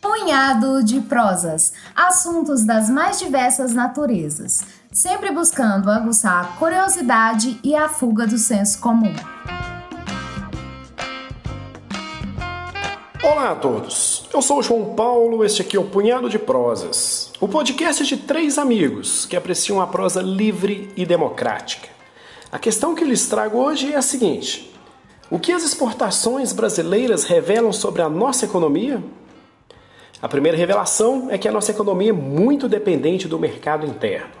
Punhado de prosas, assuntos das mais diversas naturezas, sempre buscando aguçar a curiosidade e a fuga do senso comum. Olá a todos, eu sou o João Paulo, este aqui é o Punhado de Prosas, o podcast de três amigos que apreciam a prosa livre e democrática. A questão que lhes trago hoje é a seguinte: o que as exportações brasileiras revelam sobre a nossa economia? A primeira revelação é que a nossa economia é muito dependente do mercado interno,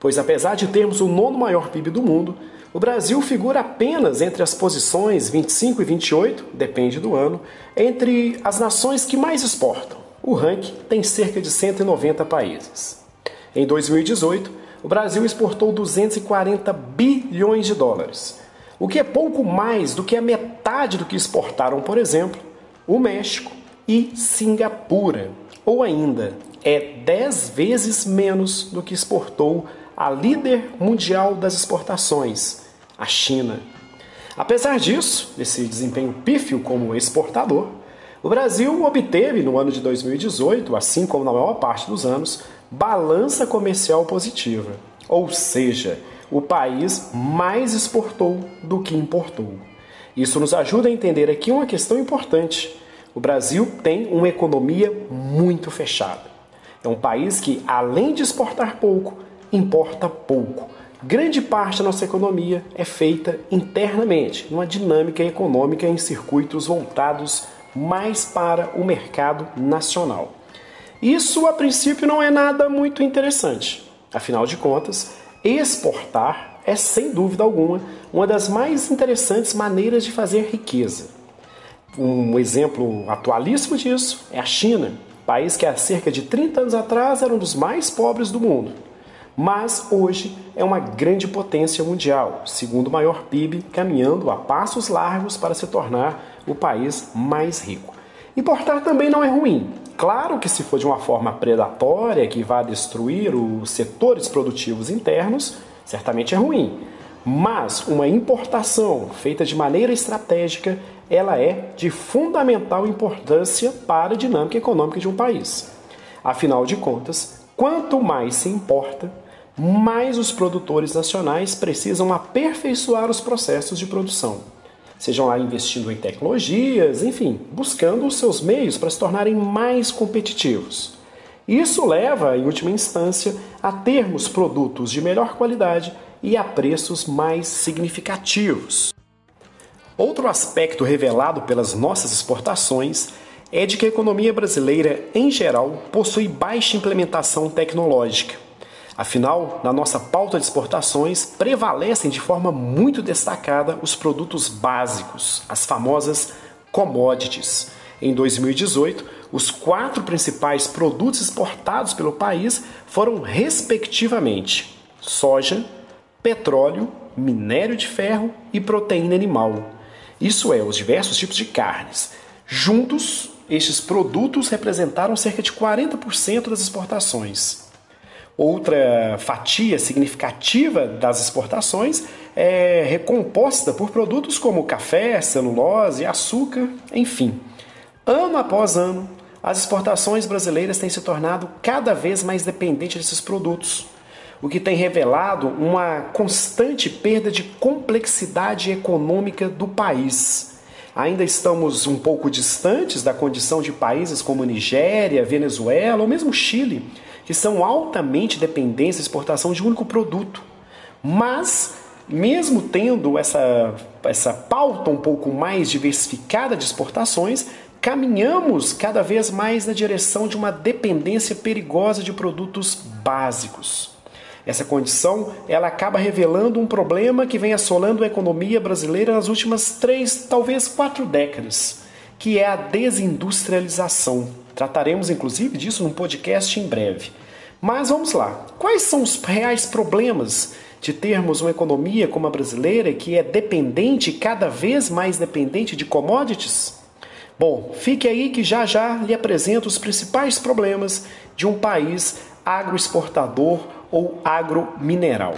pois apesar de termos o nono maior PIB do mundo, o Brasil figura apenas entre as posições 25 e 28, depende do ano, entre as nações que mais exportam. O ranking tem cerca de 190 países. Em 2018, o Brasil exportou 240 bilhões de dólares, o que é pouco mais do que a metade do que exportaram, por exemplo, o México e Singapura, ou ainda é 10 vezes menos do que exportou a líder mundial das exportações, a China. Apesar disso, desse desempenho pífio como exportador, o Brasil obteve no ano de 2018, assim como na maior parte dos anos, balança comercial positiva. Ou seja, o país mais exportou do que importou. Isso nos ajuda a entender aqui uma questão importante. O Brasil tem uma economia muito fechada. É um país que, além de exportar pouco, importa pouco Grande parte da nossa economia é feita internamente, numa dinâmica econômica em circuitos voltados mais para o mercado nacional. Isso, a princípio, não é nada muito interessante. Afinal de contas, exportar é, sem dúvida alguma, uma das mais interessantes maneiras de fazer riqueza. Um exemplo atualíssimo disso é a China, país que há cerca de 30 anos atrás era um dos mais pobres do mundo mas hoje é uma grande potência mundial, segundo maior PIB, caminhando a passos largos para se tornar o país mais rico. Importar também não é ruim. Claro que se for de uma forma predatória, que vá destruir os setores produtivos internos, certamente é ruim. Mas uma importação feita de maneira estratégica, ela é de fundamental importância para a dinâmica econômica de um país. Afinal de contas, quanto mais se importa, mais os produtores nacionais precisam aperfeiçoar os processos de produção. Sejam lá investindo em tecnologias, enfim, buscando os seus meios para se tornarem mais competitivos. Isso leva, em última instância, a termos produtos de melhor qualidade e a preços mais significativos. Outro aspecto revelado pelas nossas exportações é de que a economia brasileira, em geral, possui baixa implementação tecnológica. Afinal, na nossa pauta de exportações, prevalecem de forma muito destacada os produtos básicos, as famosas commodities. Em 2018, os quatro principais produtos exportados pelo país foram, respectivamente, soja, petróleo, minério de ferro e proteína animal. Isso é, os diversos tipos de carnes. Juntos, estes produtos representaram cerca de 40% das exportações. Outra fatia significativa das exportações é recomposta por produtos como café, celulose, açúcar, enfim. Ano após ano, as exportações brasileiras têm se tornado cada vez mais dependentes desses produtos, o que tem revelado uma constante perda de complexidade econômica do país. Ainda estamos um pouco distantes da condição de países como Nigéria, Venezuela ou mesmo Chile, que são altamente dependentes da exportação de um único produto. Mas, mesmo tendo essa, essa pauta um pouco mais diversificada de exportações, caminhamos cada vez mais na direção de uma dependência perigosa de produtos básicos. Essa condição ela acaba revelando um problema que vem assolando a economia brasileira nas últimas três, talvez quatro décadas, que é a desindustrialização. Trataremos inclusive disso num podcast em breve. Mas vamos lá. Quais são os reais problemas de termos uma economia como a brasileira que é dependente, cada vez mais dependente de commodities? Bom, fique aí que já já lhe apresento os principais problemas de um país agroexportador ou agromineral.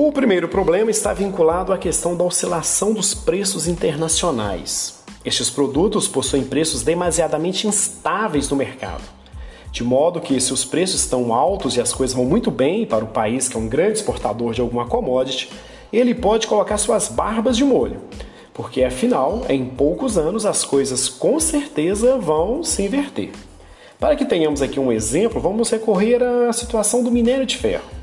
O primeiro problema está vinculado à questão da oscilação dos preços internacionais. Estes produtos possuem preços demasiadamente instáveis no mercado, de modo que, se os preços estão altos e as coisas vão muito bem para o país que é um grande exportador de alguma commodity, ele pode colocar suas barbas de molho, porque afinal, em poucos anos as coisas com certeza vão se inverter. Para que tenhamos aqui um exemplo, vamos recorrer à situação do minério de ferro.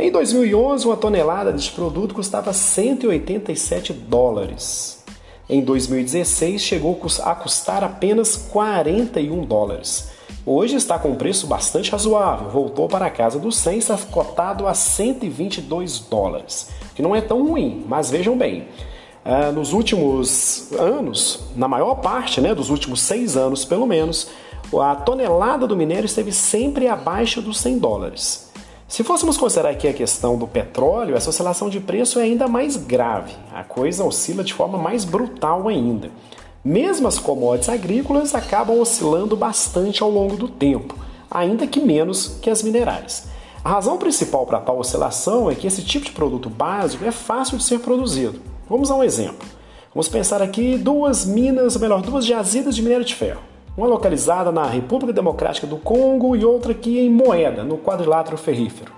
Em 2011, uma tonelada deste produto custava 187 dólares. Em 2016, chegou a custar apenas 41 dólares. Hoje está com um preço bastante razoável, voltou para a casa dos 100, está cotado a 122 dólares, que não é tão ruim, mas vejam bem, uh, nos últimos anos, na maior parte né, dos últimos seis anos pelo menos, a tonelada do minério esteve sempre abaixo dos 100 dólares. Se fôssemos considerar aqui a questão do petróleo, essa oscilação de preço é ainda mais grave. A coisa oscila de forma mais brutal ainda. Mesmo as commodities agrícolas acabam oscilando bastante ao longo do tempo, ainda que menos que as minerais. A razão principal para tal oscilação é que esse tipo de produto básico é fácil de ser produzido. Vamos a um exemplo. Vamos pensar aqui duas minas, ou melhor, duas jazidas de minério de ferro uma localizada na República Democrática do Congo e outra aqui em Moeda, no quadrilátero ferrífero.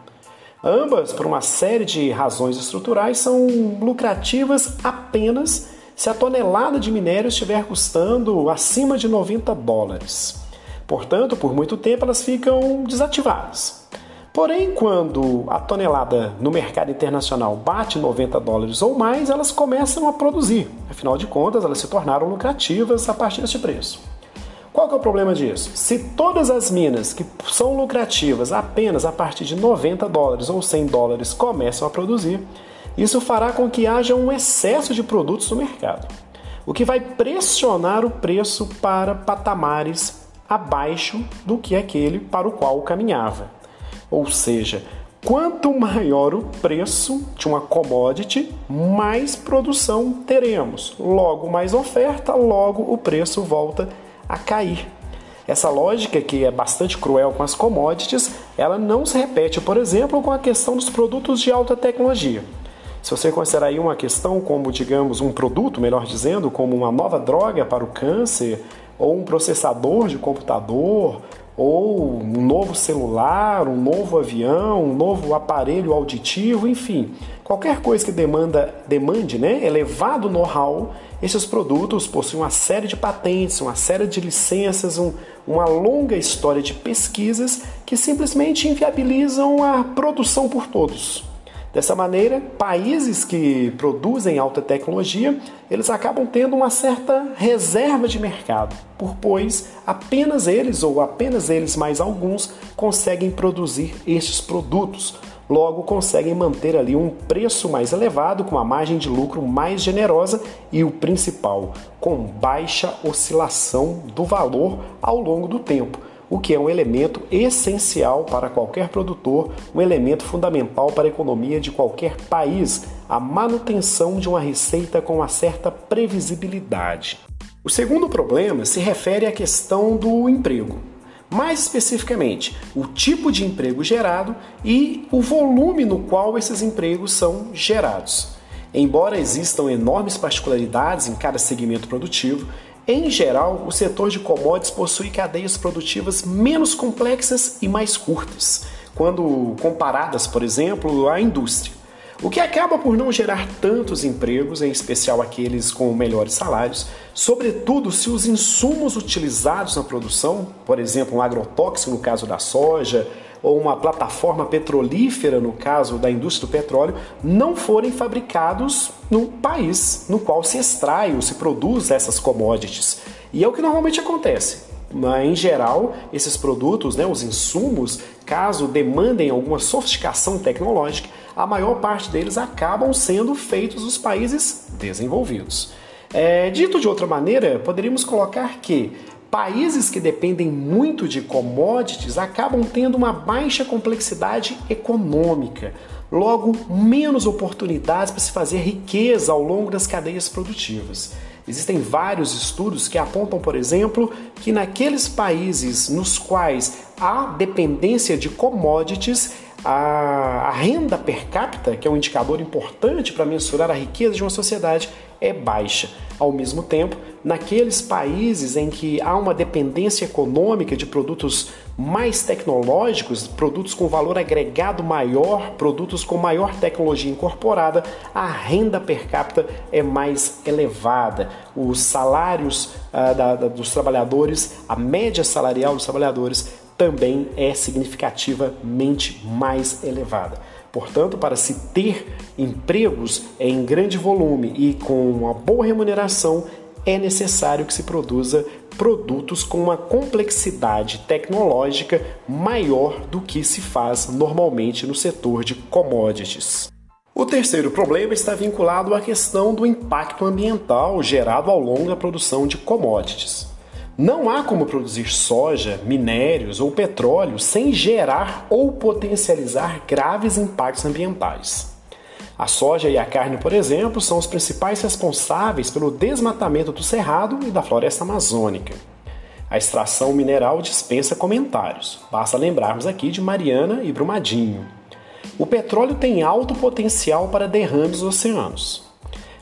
Ambas, por uma série de razões estruturais, são lucrativas apenas se a tonelada de minério estiver custando acima de 90 dólares. Portanto, por muito tempo elas ficam desativadas. Porém, quando a tonelada no mercado internacional bate 90 dólares ou mais, elas começam a produzir. Afinal de contas, elas se tornaram lucrativas a partir deste preço. Qual que é o problema disso? Se todas as minas que são lucrativas apenas a partir de 90 dólares ou 100 dólares começam a produzir, isso fará com que haja um excesso de produtos no mercado, o que vai pressionar o preço para patamares abaixo do que aquele para o qual caminhava. Ou seja, quanto maior o preço de uma commodity, mais produção teremos. Logo, mais oferta, logo o preço volta a a cair. Essa lógica, que é bastante cruel com as commodities, ela não se repete, por exemplo, com a questão dos produtos de alta tecnologia. Se você considerar aí uma questão como, digamos, um produto, melhor dizendo, como uma nova droga para o câncer, ou um processador de computador, ou um novo celular, um novo avião, um novo aparelho auditivo, enfim, qualquer coisa que demanda, demande né, elevado know-how, esses produtos possuem uma série de patentes, uma série de licenças, um, uma longa história de pesquisas que simplesmente inviabilizam a produção por todos. Dessa maneira, países que produzem alta tecnologia, eles acabam tendo uma certa reserva de mercado, por pois apenas eles ou apenas eles mais alguns conseguem produzir estes produtos. Logo, conseguem manter ali um preço mais elevado, com uma margem de lucro mais generosa e o principal, com baixa oscilação do valor ao longo do tempo o que é um elemento essencial para qualquer produtor, um elemento fundamental para a economia de qualquer país, a manutenção de uma receita com uma certa previsibilidade. O segundo problema se refere à questão do emprego. Mais especificamente, o tipo de emprego gerado e o volume no qual esses empregos são gerados. Embora existam enormes particularidades em cada segmento produtivo, em geral, o setor de commodities possui cadeias produtivas menos complexas e mais curtas, quando comparadas, por exemplo, à indústria. O que acaba por não gerar tantos empregos, em especial aqueles com melhores salários, sobretudo se os insumos utilizados na produção, por exemplo, um agrotóxico no caso da soja, ou uma plataforma petrolífera, no caso da indústria do petróleo, não forem fabricados no país no qual se extrai ou se produz essas commodities. E é o que normalmente acontece. Em geral, esses produtos, né, os insumos, caso demandem alguma sofisticação tecnológica, a maior parte deles acabam sendo feitos nos países desenvolvidos. É, dito de outra maneira, poderíamos colocar que Países que dependem muito de commodities acabam tendo uma baixa complexidade econômica, logo, menos oportunidades para se fazer riqueza ao longo das cadeias produtivas. Existem vários estudos que apontam, por exemplo, que naqueles países nos quais há dependência de commodities, a, a renda per capita, que é um indicador importante para mensurar a riqueza de uma sociedade, é baixa. Ao mesmo tempo, naqueles países em que há uma dependência econômica de produtos mais tecnológicos, produtos com valor agregado maior, produtos com maior tecnologia incorporada, a renda per capita é mais elevada. Os salários ah, da, da, dos trabalhadores, a média salarial dos trabalhadores também é significativamente mais elevada. Portanto, para se ter empregos em grande volume e com uma boa remuneração, é necessário que se produza produtos com uma complexidade tecnológica maior do que se faz normalmente no setor de commodities. O terceiro problema está vinculado à questão do impacto ambiental gerado ao longo da produção de commodities. Não há como produzir soja, minérios ou petróleo sem gerar ou potencializar graves impactos ambientais. A soja e a carne, por exemplo, são os principais responsáveis pelo desmatamento do cerrado e da floresta amazônica. A extração mineral dispensa comentários, basta lembrarmos aqui de Mariana e Brumadinho. O petróleo tem alto potencial para derrames nos oceanos.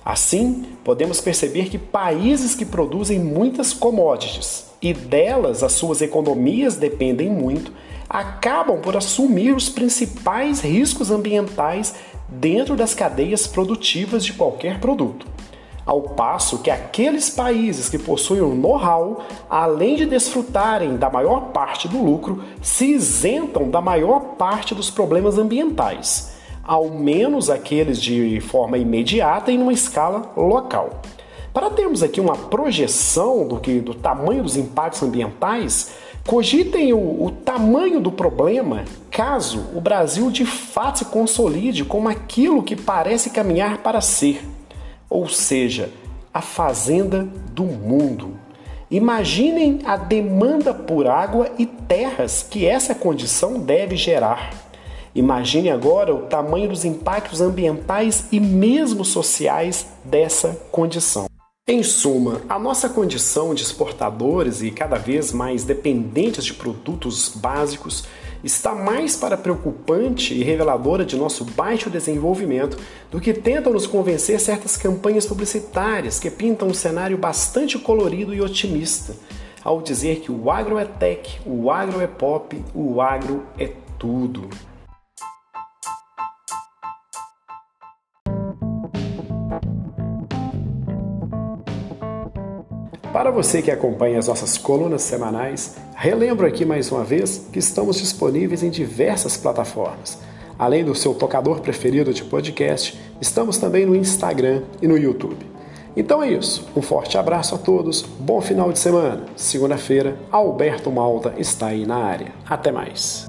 Assim, podemos perceber que países que produzem muitas commodities e delas as suas economias dependem muito, acabam por assumir os principais riscos ambientais dentro das cadeias produtivas de qualquer produto. Ao passo que aqueles países que possuem o know-how, além de desfrutarem da maior parte do lucro, se isentam da maior parte dos problemas ambientais ao menos aqueles de forma imediata e numa escala local. Para termos aqui uma projeção do, que, do tamanho dos impactos ambientais, cogitem o, o tamanho do problema caso o Brasil de fato se consolide como aquilo que parece caminhar para ser, ou seja, a fazenda do mundo. Imaginem a demanda por água e terras que essa condição deve gerar. Imagine agora o tamanho dos impactos ambientais e mesmo sociais dessa condição. Em suma, a nossa condição de exportadores e cada vez mais dependentes de produtos básicos está mais para preocupante e reveladora de nosso baixo desenvolvimento do que tentam nos convencer certas campanhas publicitárias que pintam um cenário bastante colorido e otimista, ao dizer que o agro é tech, o agro é pop, o agro é tudo. Para você que acompanha as nossas colunas semanais, relembro aqui mais uma vez que estamos disponíveis em diversas plataformas. Além do seu tocador preferido de podcast, estamos também no Instagram e no YouTube. Então é isso. Um forte abraço a todos, bom final de semana. Segunda-feira, Alberto Malta está aí na área. Até mais.